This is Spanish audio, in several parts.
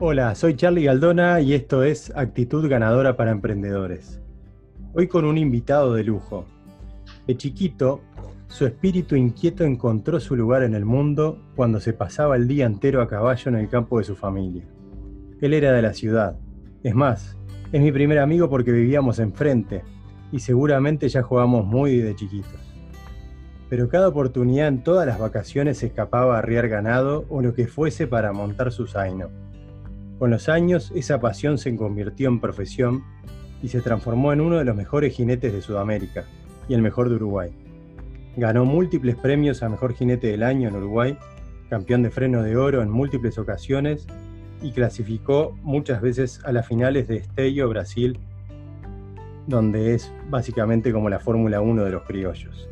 Hola, soy Charlie Galdona y esto es Actitud Ganadora para Emprendedores. Hoy con un invitado de lujo. De chiquito, su espíritu inquieto encontró su lugar en el mundo cuando se pasaba el día entero a caballo en el campo de su familia. Él era de la ciudad. Es más, es mi primer amigo porque vivíamos enfrente y seguramente ya jugamos muy de chiquitos. Pero cada oportunidad en todas las vacaciones se escapaba a arriar ganado o lo que fuese para montar su zaino con los años, esa pasión se convirtió en profesión y se transformó en uno de los mejores jinetes de Sudamérica y el mejor de Uruguay. Ganó múltiples premios a Mejor Jinete del Año en Uruguay, campeón de freno de oro en múltiples ocasiones y clasificó muchas veces a las finales de Esteio, Brasil, donde es básicamente como la Fórmula 1 de los criollos.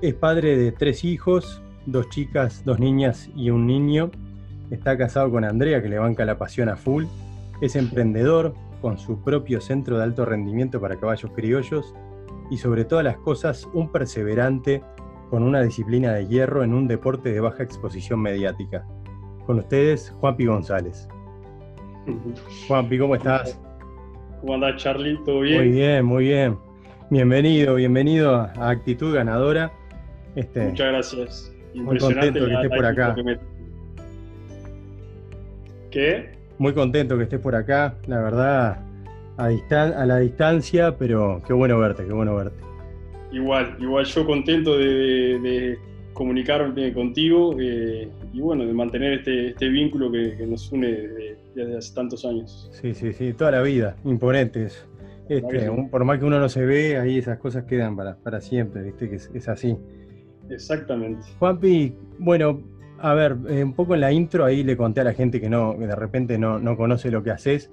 Es padre de tres hijos, dos chicas, dos niñas y un niño, Está casado con Andrea, que le banca la pasión a full. Es emprendedor, con su propio centro de alto rendimiento para caballos criollos. Y sobre todas las cosas, un perseverante con una disciplina de hierro en un deporte de baja exposición mediática. Con ustedes, Juanpi González. Juanpi, ¿cómo estás? ¿Cómo andás, Charlie? ¿Todo bien? Muy bien, muy bien. Bienvenido, bienvenido a Actitud Ganadora. Este, Muchas gracias. Muy contento que estés por acá. ¿Qué? Muy contento que estés por acá, la verdad, a, a la distancia, pero qué bueno verte, qué bueno verte. Igual, igual yo contento de, comunicarme contigo eh, y bueno, de mantener este, este vínculo que, nos une desde, hace tantos años. Sí, sí, sí, toda la vida, imponentes. Este, por más que uno no se ve, ahí esas cosas quedan para, para siempre, ¿viste? Que es, es así. Exactamente. Juanpi, bueno, a ver, eh, un poco en la intro ahí le conté a la gente que no, de repente no, conoce lo que haces,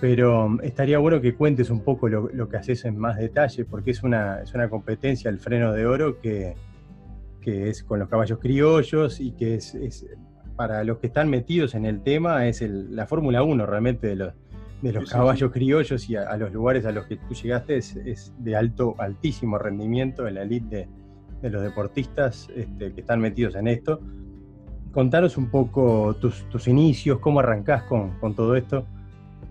pero um, estaría bueno que cuentes un poco lo, que haces en más detalle, porque es una, es una competencia, el freno de oro, que, es con los caballos criollos y que es, para los que están metidos en el tema, es la Fórmula 1 realmente de los, de los caballos criollos y a, los lugares a los que tú llegaste es, de alto, altísimo rendimiento en la elite de, los deportistas este, que están metidos en esto contaros un poco tus, inicios, cómo arrancás con, todo esto.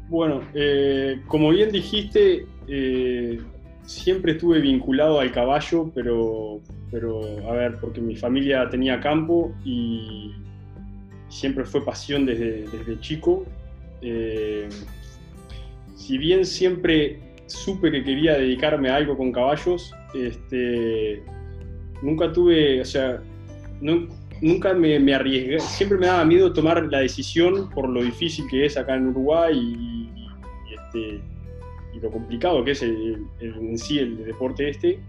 Bueno, eh, como bien dijiste, eh, siempre estuve vinculado al caballo, pero, pero, a ver, porque mi familia tenía campo y siempre fue pasión desde, chico. Eh, si bien siempre supe que quería dedicarme a algo con caballos, este, nunca tuve, o sea, no, nunca me, arriesgué, siempre me daba miedo tomar la decisión por lo difícil que es acá en Uruguay y, este, lo complicado que es en sí el deporte este.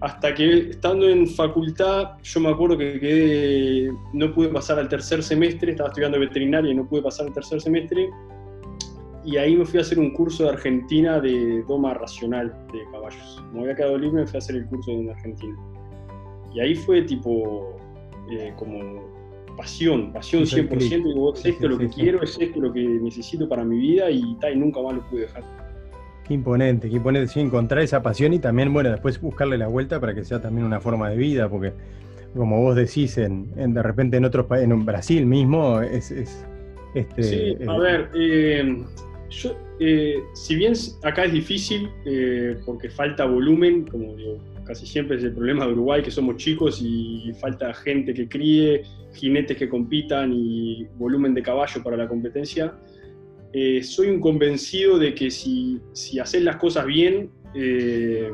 Hasta que estando en facultad, yo me acuerdo que no pude pasar al tercer semestre, estaba estudiando veterinaria y no pude pasar al tercer semestre. Y ahí me fui a hacer un curso de Argentina de doma racional de caballos. Me había quedado libre, me fui a hacer el curso de Argentina. Y ahí fue tipo, eh, como pasión, pasión 100%, y digo, esto es lo que quiero, es esto lo que necesito para mi vida y, y nunca más lo pude dejar. Qué imponente, qué imponente, sí, encontrar esa pasión y también, bueno, después buscarle la vuelta para que sea también una forma de vida, porque como vos decís, en, de repente en otros países, en Brasil mismo, es... este, sí, a ver, eh, yo, eh, si bien acá es difícil, porque falta volumen, como digo, casi siempre es el problema de Uruguay, que somos chicos y falta gente que críe, jinetes que compitan y volumen de caballo para la competencia. Eh, soy un convencido de que si, si haces las cosas bien, eh,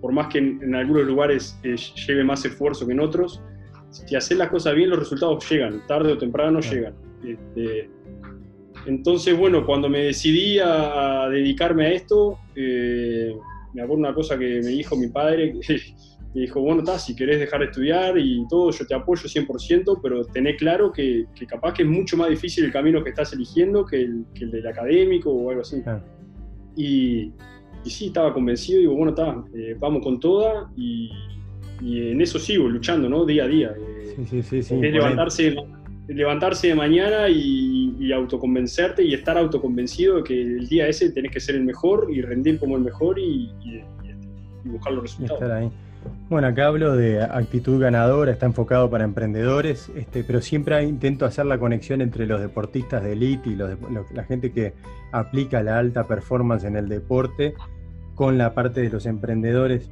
por más que en, algunos lugares eh, lleve más esfuerzo que en otros, si haces las cosas bien, los resultados llegan, tarde o temprano llegan. Este, entonces, bueno, cuando me decidí a, dedicarme a esto, me acuerdo una cosa que me dijo mi padre, que me dijo, bueno, está, si querés dejar de estudiar y todo, yo te apoyo 100%, pero tené claro que, capaz que es mucho más difícil el camino que estás eligiendo que el, del académico o algo así. Y, y, sí, estaba convencido, digo, bueno, está, eh, vamos con toda y, en eso sigo luchando, ¿no? Día a día. Eh, sí, sí, sí, es levantarse, levantarse de mañana y, autoconvencerte y estar autoconvencido de que el día ese tenés que ser el mejor y rendir como el mejor y, buscar los resultados. Bueno, acá hablo de actitud ganadora, está enfocado para emprendedores, este, pero siempre intento hacer la conexión entre los deportistas de élite y la gente que aplica la alta performance en el deporte con la parte de los emprendedores.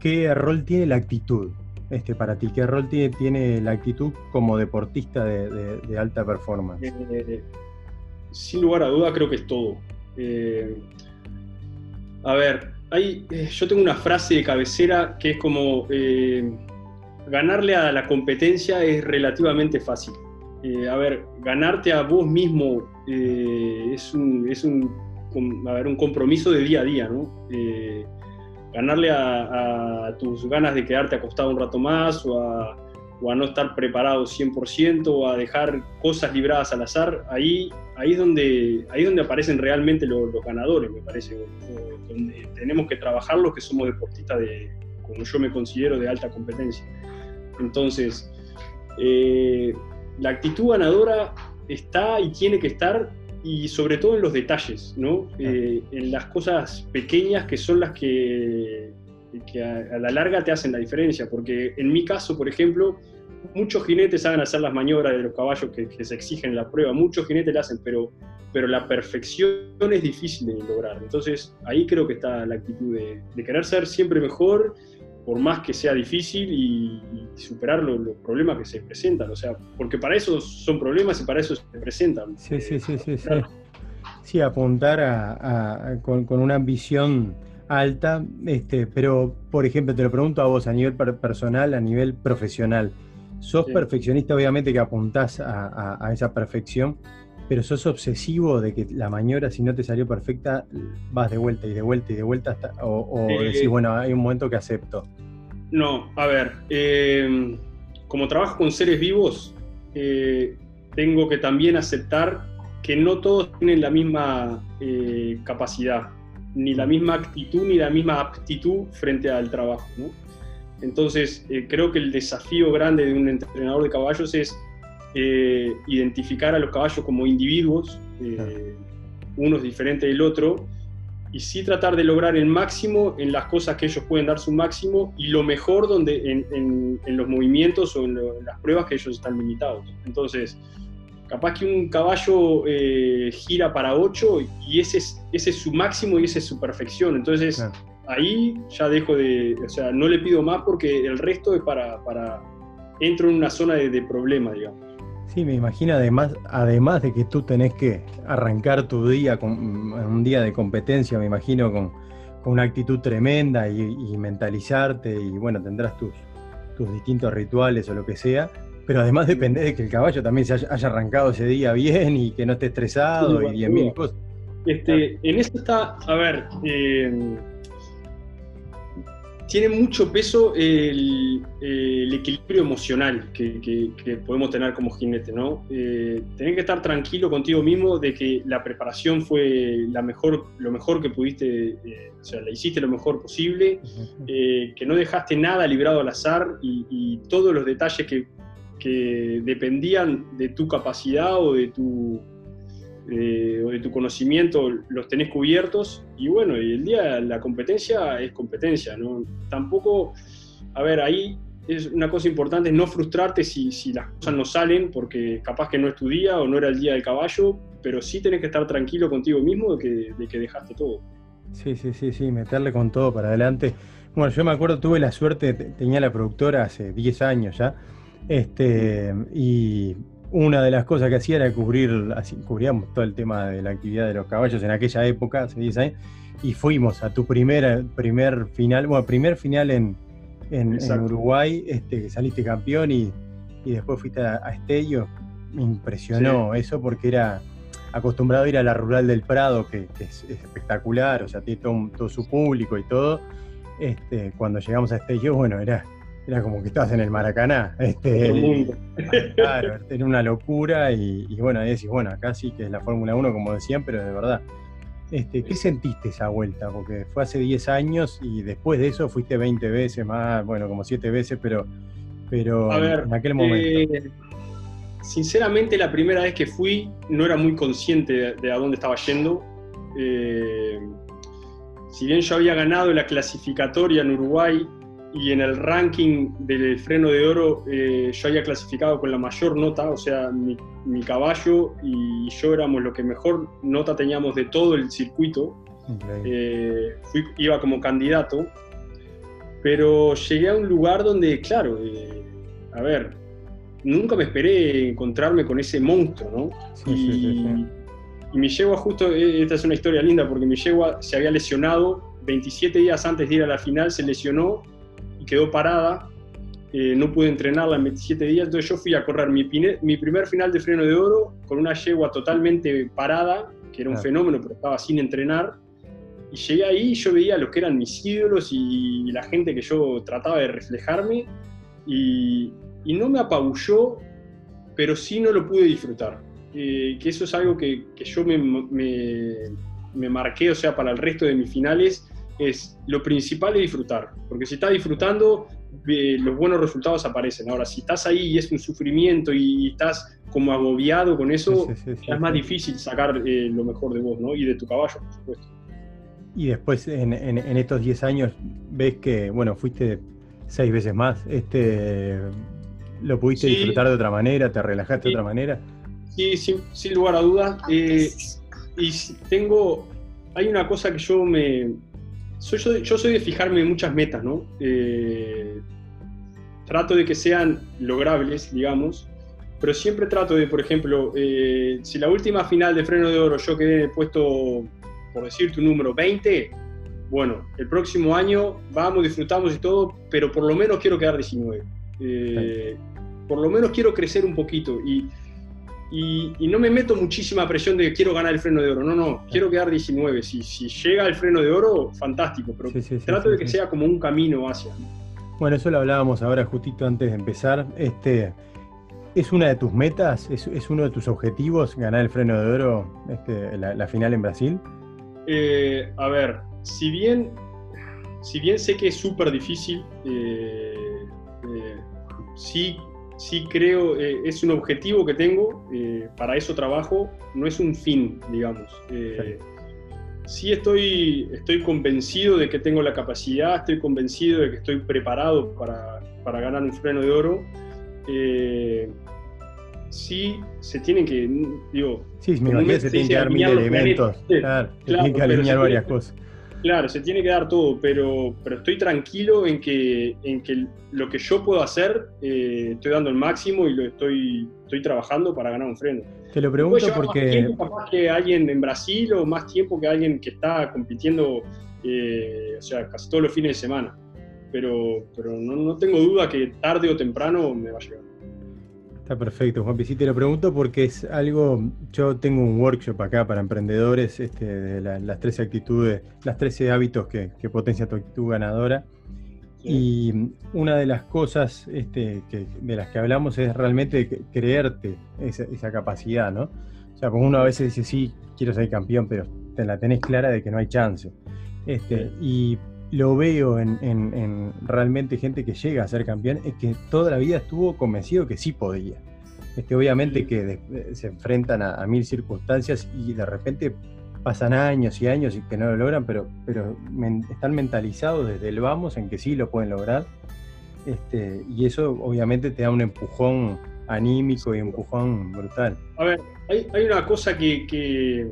¿Qué rol tiene la actitud este, para ti? ¿Qué rol tiene, la actitud como deportista de, alta performance? Eh, sin lugar a duda creo que es todo. Eh, a ver, hay, eh, yo tengo una frase de cabecera que es como, ganarle a la competencia es relativamente fácil. a ver, ganarte a vos mismo es un, es un, un compromiso de día a día, ¿no? Ganarle a, tus ganas de quedarte acostado un rato más o a, no estar preparado 100% o a dejar cosas libradas al azar, ahí, ahí, es, donde, ahí donde aparecen realmente los, ganadores, me parece, donde tenemos que trabajar los que somos deportistas de, como yo me considero, de alta competencia. Entonces, eh, la actitud ganadora está y tiene que estar y sobre todo en los detalles, ¿no? Eh, en las cosas pequeñas que son las que, a, la larga te hacen la diferencia, porque en mi caso, por ejemplo, muchos jinetes saben hacer las maniobras de los caballos que, se exigen en la prueba, muchos jinetes la hacen, pero, pero la perfección es difícil de lograr. Entonces ahí creo que está la actitud de querer ser siempre mejor por más que sea difícil y, superar los, problemas que se presentan. O sea, porque para eso son problemas y para eso se presentan. Sí, sí, sí, sí. Sí, sí apuntar a, con, una ambición alta, este, pero por ejemplo, te lo pregunto a vos a nivel personal, a nivel profesional. ¿Sos perfeccionista, obviamente, que apuntás a, esa perfección? Pero sos obsesivo de que la maniobra, si no te salió perfecta, vas de vuelta y de vuelta y de vuelta hasta. O, eh, decís, bueno, hay un momento que acepto. No, a ver, eh, como trabajo con seres vivos, eh, tengo que también aceptar que no todos tienen la misma capacidad, ni la misma actitud, ni la misma aptitud frente al trabajo. Entonces, creo que el desafío grande de un entrenador de caballos es eh, identificar a los caballos como individuos, eh, unos diferentes del otro, y sí tratar de lograr el máximo en las cosas que ellos pueden dar su máximo y lo mejor donde, en, los movimientos o en, las pruebas que ellos están limitados. Entonces, capaz que un caballo eh, gira para 8 y ese es, ese es su máximo y esa es su perfección. Entonces, ahí ya dejo de, o sea, no le pido más porque el resto es para, para entro en una zona de, de problema, digamos. Sí, me imagino además, además de que tú tenés que arrancar tu día con un día de competencia, me imagino con, una actitud tremenda y, mentalizarte y bueno, tendrás tus, tus distintos rituales o lo que sea, pero además depende de que el caballo también se haya, arrancado ese día bien y que no esté estresado y diez mil cosas. Este, en eso está, a ver, eh, tiene mucho peso el, equilibrio emocional que, podemos tener como jinete, ¿no? Eh, tener que estar tranquilo contigo mismo de que la preparación fue la mejor, lo mejor que pudiste, eh, o sea, la hiciste lo mejor posible, eh, que no dejaste nada librado al azar y, todos los detalles que, que dependían de tu capacidad o de tu eh, o de tu conocimiento los tenés cubiertos y bueno, y el día la competencia es competencia, ¿no? Tampoco, a ver, ahí es una cosa importante, no frustrarte si, si, las cosas no salen, porque capaz que no es tu día o no era el día del caballo, pero sí tenés que estar tranquilo contigo mismo de que, de que dejaste todo. Sí, sí, sí, sí, meterle con todo para adelante. Bueno, yo me acuerdo, tuve la suerte, tenía la productora hace 10 años ya, este, y una de las cosas que hacía era cubrir, así, cubríamos todo el tema de la actividad de los caballos en aquella época, hace 10 años, y fuimos a tu primer, primer final, bueno, primer final en, en, Uruguay, este, que saliste campeón y, después fuiste a, Estello. Me impresionó eso porque era acostumbrado a ir a la rural del Prado, que, es, espectacular, o sea, tiene todo, todo, su público y todo. Este, cuando llegamos a Estello, bueno, era era como que estabas en el Maracaná. Este, claro, era una locura y, bueno, ahí decís, bueno, acá sí que es la Fórmula 1 como decían, pero de verdad. Este, ¿Qué sentiste esa vuelta? Porque fue hace 10 años y después de eso fuiste 20 veces más, bueno, como 7 veces, pero, pero en aquel momento. Eh, sinceramente, la primera vez que fui no era muy consciente de, a dónde estaba yendo. Eh, si bien yo había ganado la clasificatoria en Uruguay y en el ranking del freno de oro eh, yo había clasificado con la mayor nota, o sea, mi, caballo y yo éramos lo que mejor nota teníamos de todo el circuito. Eh, iba como candidato, pero llegué a un lugar donde, claro, eh, a ver, nunca me esperé encontrarme con ese monstruo, ¿no? y, y mi yegua justo, esta es una historia linda, porque mi yegua se había lesionado 27 días antes de ir a la final, se lesionó quedó parada, eh, no pude entrenarla en 27 días, entonces yo fui a correr mi, mi primer final de freno de oro con una yegua totalmente parada, que era un fenómeno, pero estaba sin entrenar, y llegué ahí y yo veía lo que eran mis ídolos y, la gente que yo trataba de reflejarme, y, y no me apabulló, pero sí no lo pude disfrutar. Eh, que eso es algo que, que yo me, me, me, marqué, o sea, para el resto de mis finales, es lo principal es disfrutar, porque si estás disfrutando, eh, los buenos resultados aparecen. Ahora, si estás ahí y es un sufrimiento y, estás como agobiado con eso, es más difícil sacar eh, lo mejor de vos, ¿no? Y de tu caballo, por supuesto. Y después, en, estos 10 años, ves que, bueno, fuiste seis veces más, este, ¿lo pudiste disfrutar de otra manera? ¿Te relajaste de otra manera? Sí, sin, lugar a dudas. Eh, y tengo, hay una cosa que yo me, yo soy de fijarme en muchas metas, ¿no? Eh, trato de que sean logrables, digamos, pero siempre trato de, por ejemplo, eh, si la última final de freno de oro yo quedé puesto, por decir tu número, 20, bueno, el próximo año vamos, disfrutamos y todo, pero por lo menos quiero quedar 19. Eh, por lo menos quiero crecer un poquito y y, no me meto muchísima presión de que quiero ganar el freno de oro. No, no, quiero quedar 19. Si, si llega el freno de oro, fantástico, pero trato de que sea como un camino hacia. Bueno, eso lo hablábamos ahora justito antes de empezar. Este, ¿Es una de tus metas? ¿Es, uno de tus objetivos ganar el freno de oro, este, la, final en Brasil? Eh, a ver, si bien, si bien sé que es súper difícil, eh, eh, sí sí creo, eh, es un objetivo que tengo, eh, para eso trabajo, no es un fin, digamos. Eh, sí, estoy, estoy convencido de que tengo la capacidad, estoy convencido de que estoy preparado para, para ganar un freno de oro. sí, se tienen que, digo... Sí, se tienen que dar mil elementos, claro, se tienen que alinear varias cosas. Claro, se tiene que dar todo, pero, pero estoy tranquilo en que, en que lo que yo puedo hacer, eh, estoy dando el máximo y lo estoy, estoy trabajando para ganar un freno. Te lo pregunto porque... Más tiempo capaz que alguien en Brasil o más tiempo que alguien que está compitiendo, eh, o sea, casi todos los fines de semana. Pero, pero no, no tengo duda que tarde o temprano me va a llegar. Está perfecto, Juan Sí, te lo pregunto porque es algo, yo tengo un workshop acá para emprendedores este, de las 13 actitudes, las 13 hábitos que, que potencia tu actitud ganadora. Y una de las cosas este, de las que hablamos es realmente creerte esa, capacidad, ¿no? O sea, como uno a veces dice, sí, quiero ser campeón, pero te la tenés clara de que no hay chance. Este, Y lo veo en, realmente gente que llega a ser campeón, es que toda la vida estuvo convencido que sí podía. Este, obviamente que se enfrentan a, mil circunstancias y de repente pasan años y años y que no lo logran, pero, pero están mentalizados desde el vamos en que sí lo pueden lograr. Este, y eso obviamente te da un empujón anímico y un empujón brutal. A ver, hay, hay una cosa que, que,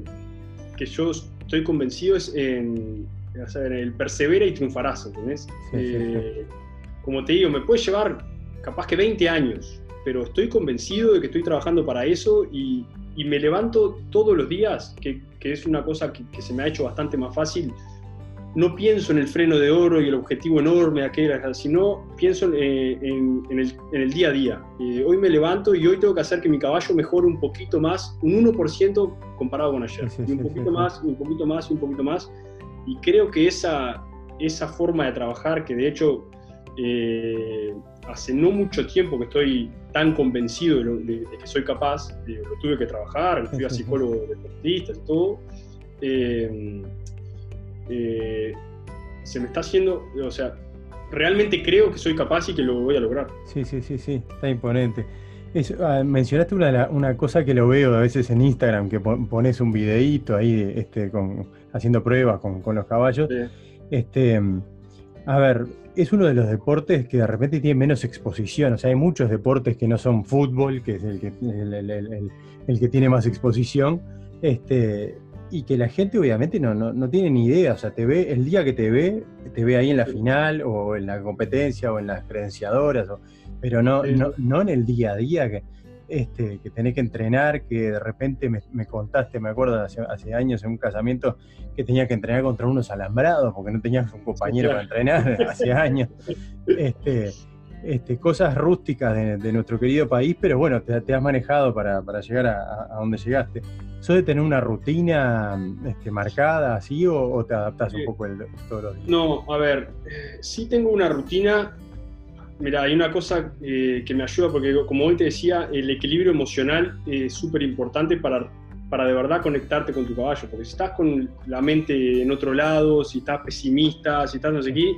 que, yo estoy convencido es en, el persevera y triunfarás, ¿entendés? Eh, como te digo, me puede llevar capaz que 20 años, pero estoy convencido de que estoy trabajando para eso y, me levanto todos los días, que, es una cosa que, se me ha hecho bastante más fácil. No pienso en el freno de oro y el objetivo enorme aquel, sino pienso eh, en, el, día a día. Eh, hoy me levanto y hoy tengo que hacer que mi caballo mejore un poquito más, un 1% comparado con ayer. y un poquito más, un poquito más, y un poquito más. Y creo que esa, esa forma de trabajar, que de hecho eh, hace no mucho tiempo que estoy tan convencido de, que soy capaz, lo tuve que trabajar, fui a psicólogo deportista y todo, eh, eh, se me está haciendo, o sea, realmente creo que soy capaz y que lo voy a lograr. Sí, sí, sí, sí, está imponente. Ah, mencionaste una, una, cosa que lo veo a veces en Instagram, que pones un videíto ahí este, con, haciendo pruebas con, los caballos. Este, a ver, es uno de los deportes que de repente tiene menos exposición. O sea, hay muchos deportes que no son fútbol, que es el que, el, que tiene más exposición, este, y que la gente obviamente no, no, tiene ni idea. O sea, te ve, el día que te ve, te ve ahí en la final, o en la competencia, o en las credenciadoras, pero no, no, no en el día a día. Que, este, que tenés que entrenar, que de repente me, contaste, me acuerdo hace, hace, años en un casamiento, que tenía que entrenar contra unos alambrados porque no tenías un compañero para entrenar hace años. Este, este, cosas rústicas de, nuestro querido país, pero bueno, te, has manejado para, llegar a, donde llegaste. ¿Sos de tener una rutina este, marcada así o, te adaptas un poco todos los días? No, a ver, eh, sí tengo una rutina Mira, hay una cosa eh, que me ayuda porque, como hoy te decía, el equilibrio emocional es súper importante para, para de verdad conectarte con tu caballo. Porque si estás con la mente en otro lado, si estás pesimista, si estás no sé qué,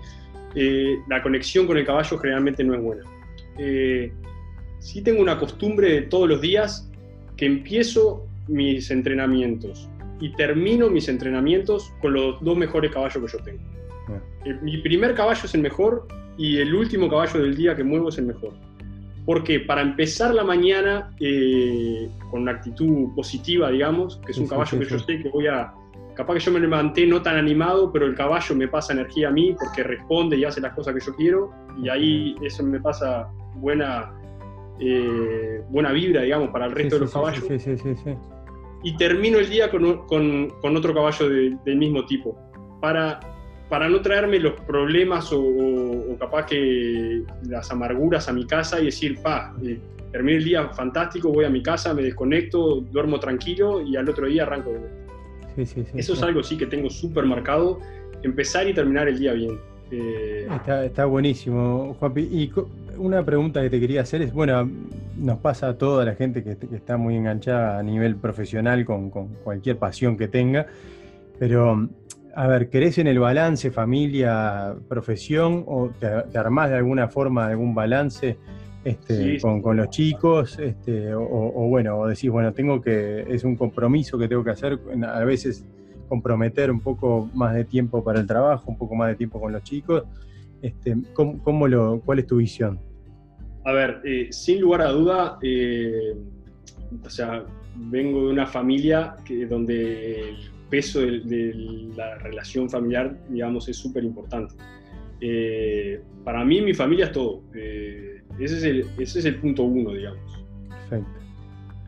eh, la conexión con el caballo generalmente no es buena. Eh, sí tengo una costumbre de todos los días que empiezo mis entrenamientos y termino mis entrenamientos con los dos mejores caballos que yo tengo. mi primer caballo es el mejor y el último caballo del día que muevo es el mejor. Porque para empezar la mañana eh, con una actitud positiva, digamos, que es un caballo que yo sé que voy a, capaz que yo me levanté no tan animado, pero el caballo me pasa energía a mí porque responde y hace las cosas que yo quiero y ahí eso me pasa buena, eh, buena vibra, digamos, para el resto de los caballos. Y termino el día con, con, con otro caballo del mismo tipo. Para para no traerme los problemas o, capaz que las amarguras a mi casa y decir, pa, eh, termino el día fantástico, voy a mi casa, me desconecto, duermo tranquilo y al otro día arranco de vuelta. Eso es algo sí que tengo súper marcado, empezar y terminar el día bien. Eh, está, buenísimo, Juanpi. Y una pregunta que te quería hacer es, bueno, nos pasa a toda la gente que, está muy enganchada a nivel profesional con, con cualquier pasión que tenga, pero a ver, ¿querés en el balance familia, profesión o te, armás de alguna forma algún balance este, con, los chicos? Este, o, bueno, o decís, bueno, tengo que, es un compromiso que tengo que hacer, a veces comprometer un poco más de tiempo para el trabajo, un poco más de tiempo con los chicos. Este, ¿cómo, lo, ¿Cuál es tu visión? A ver, eh, sin lugar a duda, eh, o sea, vengo de una familia que, donde peso de, la relación familiar, digamos, es súper importante. Eh, para mí, mi familia es todo. Eh, ese, es el, ese, es el, punto uno, digamos. Perfecto.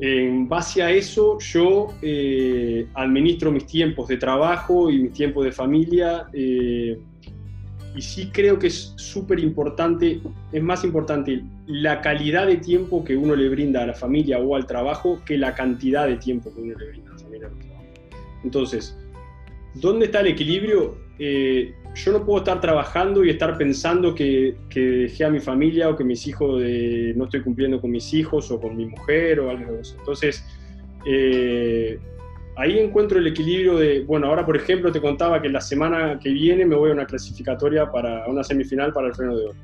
En base a eso, yo eh, administro mis tiempos de trabajo y mis tiempos de familia. y sí creo que es súper importante, es más importante la calidad de tiempo que uno le brinda a la familia o al trabajo que la cantidad de tiempo que uno le brinda a la familia entonces, ¿dónde está el equilibrio? Eh, yo no puedo estar trabajando y estar pensando que, dejé a mi familia o que mis hijos no estoy cumpliendo con mis hijos o con mi mujer o algo de. Entonces, eh, ahí encuentro el equilibrio de, bueno, ahora por ejemplo te contaba que la semana que viene me voy a una clasificatoria para una semifinal para el freno de oro.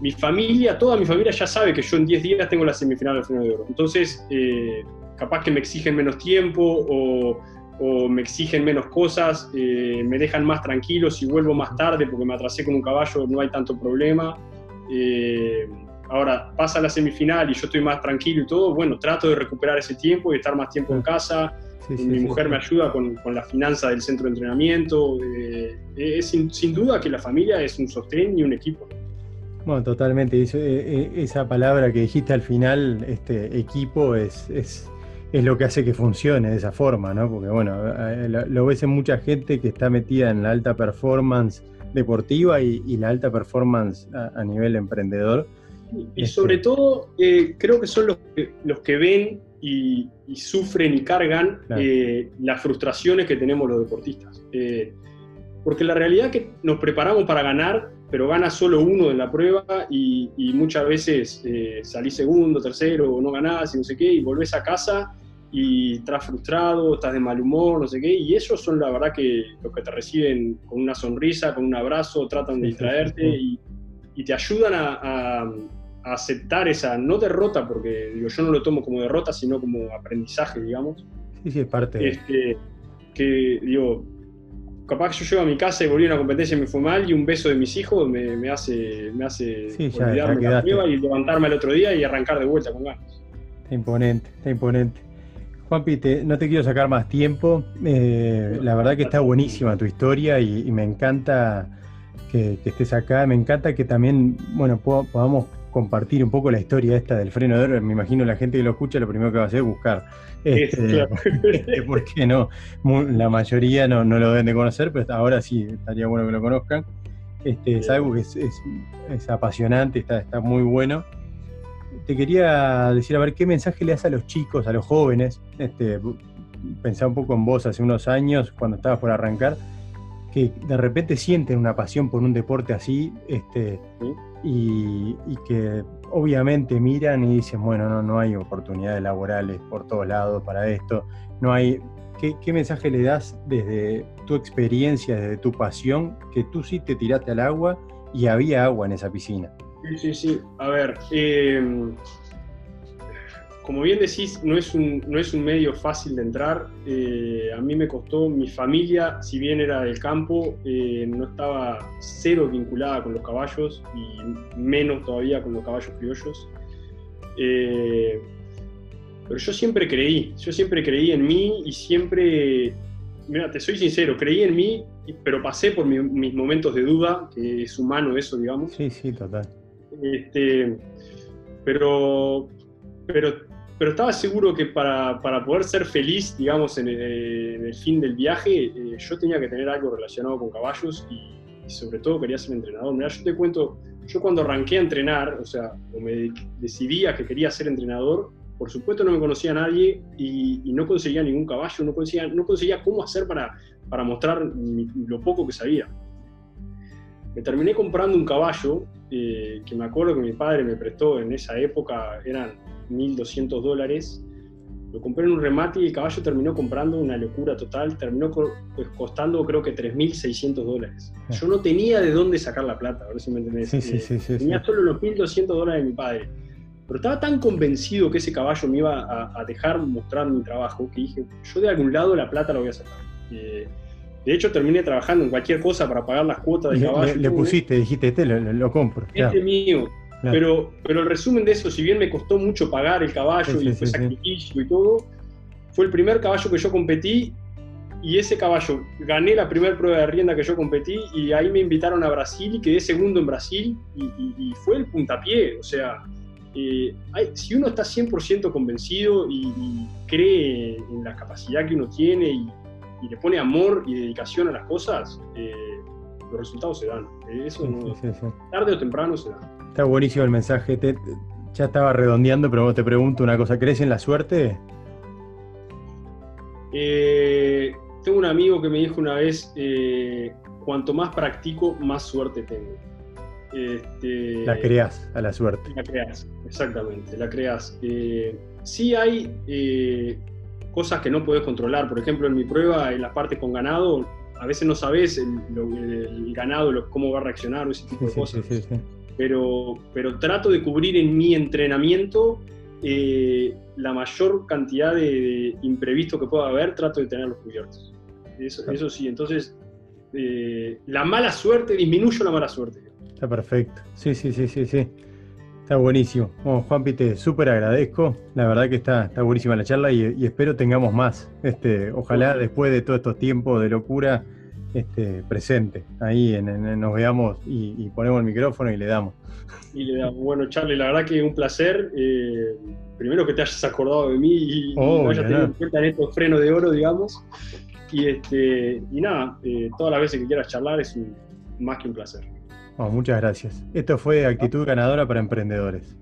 Mi familia, toda mi familia ya sabe que yo en 10 días tengo la semifinal del freno de oro. Entonces, eh, capaz que me exigen menos tiempo o o me exigen menos cosas, eh, me dejan más tranquilo si vuelvo más tarde porque me atrasé con un caballo, no hay tanto problema. Eh, ahora pasa la semifinal y yo estoy más tranquilo y todo, bueno, trato de recuperar ese tiempo y estar más tiempo en casa. Mi mujer me ayuda con, con, la finanza del centro de entrenamiento. Eh, es sin, duda que la familia es un sostén y un equipo. Bueno, totalmente. esa palabra que dijiste al final, este equipo, es, es es lo que hace que funcione de esa forma, ¿no? Porque bueno, eh, lo, ves en mucha gente que está metida en la alta performance deportiva y, la alta performance a, nivel emprendedor. Y, este, sobre todo, eh, creo que son los que, los que ven y, sufren y cargan eh, las frustraciones que tenemos los deportistas. porque la realidad es que nos preparamos para ganar, pero gana solo uno en la prueba y, muchas veces salís segundo, tercero, o no ganás y no sé qué, y volvés a casa y estás frustrado, estás de mal humor, no sé qué, y ellos son la verdad que los que te reciben con una sonrisa, con un abrazo, tratan de distraerte y, te ayudan a, aceptar esa, no derrota, porque digo, yo no lo tomo como derrota, sino como aprendizaje, digamos. Sí, sí, es parte. Este, que, digo, capaz que yo llego a mi casa y volví a una competencia y me fue mal, y un beso de mis hijos me, hace, me hace olvidarme la prueba y levantarme el otro día y arrancar de vuelta con ganas. Está imponente, está imponente. Juanpi, no te quiero sacar más tiempo. Eh, la verdad que está buenísima tu historia y, me encanta que, estés acá. Me encanta que también, bueno, podamos compartir un poco la historia esta del freno de oro. Me imagino la gente que lo escucha lo primero que va a hacer es buscar. Este, este, porque no, la mayoría no, lo deben de conocer, pero ahora sí estaría bueno que lo conozcan. Este, es algo que es, apasionante, está, está muy bueno. Te quería decir, a ver, ¿qué mensaje le das a los chicos, a los jóvenes? Este, pensaba un poco en vos hace unos años, cuando estabas por arrancar, que de repente sienten una pasión por un deporte así, este, y, que obviamente miran y dicen, bueno, no, no hay oportunidades laborales por todos lados para esto, no hay... ¿Qué, mensaje le das desde tu experiencia, desde tu pasión, que tú sí te tiraste al agua y había agua en esa piscina? Sí, sí, sí. A ver, eh, como bien decís, no es un, no es un medio fácil de entrar. Eh, a mí me costó, mi familia, si bien era del campo, eh, no estaba cero vinculada con los caballos y menos todavía con los caballos criollos. Eh, pero yo siempre creí, yo siempre creí en mí y siempre, mira, te soy sincero, creí en mí, pero pasé por mis momentos de duda, que es humano eso, digamos. Sí, sí, total. Este, pero, pero estaba seguro que para, poder ser feliz, digamos, en el, fin del viaje, eh, yo tenía que tener algo relacionado con caballos y, sobre todo quería ser entrenador. Mira, yo te cuento, yo cuando arranqué a entrenar, o sea, o me decidía que quería ser entrenador, por supuesto no me conocía a nadie y, no conseguía ningún caballo, no conseguía, no conseguía cómo hacer para, para mostrar lo poco que sabía. Me terminé comprando un caballo eh, que me acuerdo que mi padre me prestó en esa época, eran 1.200 dólares. Lo compré en un remate y el caballo terminó comprando una locura total, terminó pues, costando creo que 3.600 dólares. Yo no tenía de dónde sacar la plata, a ver si me entendés. Eh, tenía solo los 1.200 dólares de mi padre. Pero estaba tan convencido que ese caballo me iba a, dejar mostrar mi trabajo que dije, yo de algún lado la plata la voy a sacar. Eh, de hecho, terminé trabajando en cualquier cosa para pagar las cuotas del caballo. Le, pusiste, dijiste, este lo, compro. Este mío. Pero, pero el resumen de eso, si bien me costó mucho pagar el caballo y fue sacrificio y todo, fue el primer caballo que yo competí y ese caballo gané la primera prueba de rienda que yo competí y ahí me invitaron a Brasil y quedé segundo en Brasil y, fue el puntapié. O sea, eh, si uno está 100% convencido y, cree en la capacidad que uno tiene y, le pone amor y dedicación a las cosas, eh, los resultados se dan. Eso tarde o temprano se dan. Está buenísimo el mensaje. ya estaba redondeando, pero te pregunto una cosa. ¿Crees en la suerte? Eh, tengo un amigo que me dijo una vez, eh, cuanto más practico, más suerte tengo. Este, la creas a la suerte. La creas, exactamente, la creas. Eh, sí hay cosas que no puedes controlar. Por ejemplo, en mi prueba, en la parte con ganado, a veces no sabes el, ganado, cómo va a reaccionar o ese tipo de cosas. Sí, sí, pero, pero trato de cubrir en mi entrenamiento eh, la mayor cantidad de, imprevistos que pueda haber, trato de tenerlos cubiertos. Eso, eso sí, entonces eh, la mala suerte, disminuyo la mala suerte. Está perfecto. Sí, sí, sí, sí, sí. Está buenísimo. Bueno, Juanpi, te súper agradezco. La verdad que está, está buenísima la charla y, y, espero tengamos más. Este, ojalá después de todos estos tiempos de locura este, presente. Ahí nos veamos y, ponemos el micrófono y le damos. Y le damos. Bueno, Charlie, la verdad que un placer. Eh, primero que te hayas acordado de mí y, oh, hayas tenido en cuenta en estos frenos de oro, digamos. Y, este, y nada, eh, todas las veces que quieras charlar es más que un placer. Muchas gracias. Esto fue Actitud Ganadora para Emprendedores.